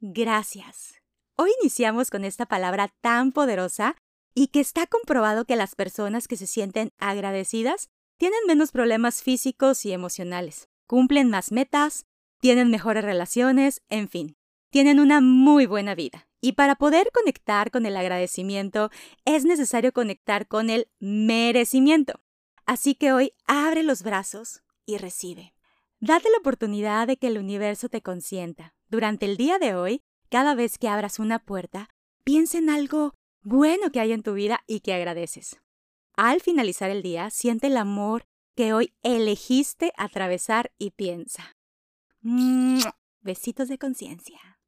gracias. Hoy iniciamos con esta palabra tan poderosa y que está comprobado que las personas que se sienten agradecidas tienen menos problemas físicos y emocionales, cumplen más metas, tienen mejores relaciones, en fin, tienen una muy buena vida. Y para poder conectar con el agradecimiento es necesario conectar con el merecimiento. Así que hoy abre los brazos y recibe. Date la oportunidad de que el universo te consienta. Durante el día de hoy, cada vez que abras una puerta, piensa en algo bueno que hay en tu vida y que agradeces. Al finalizar el día, siente el amor que hoy elegiste atravesar y piensa. Besitos de conciencia.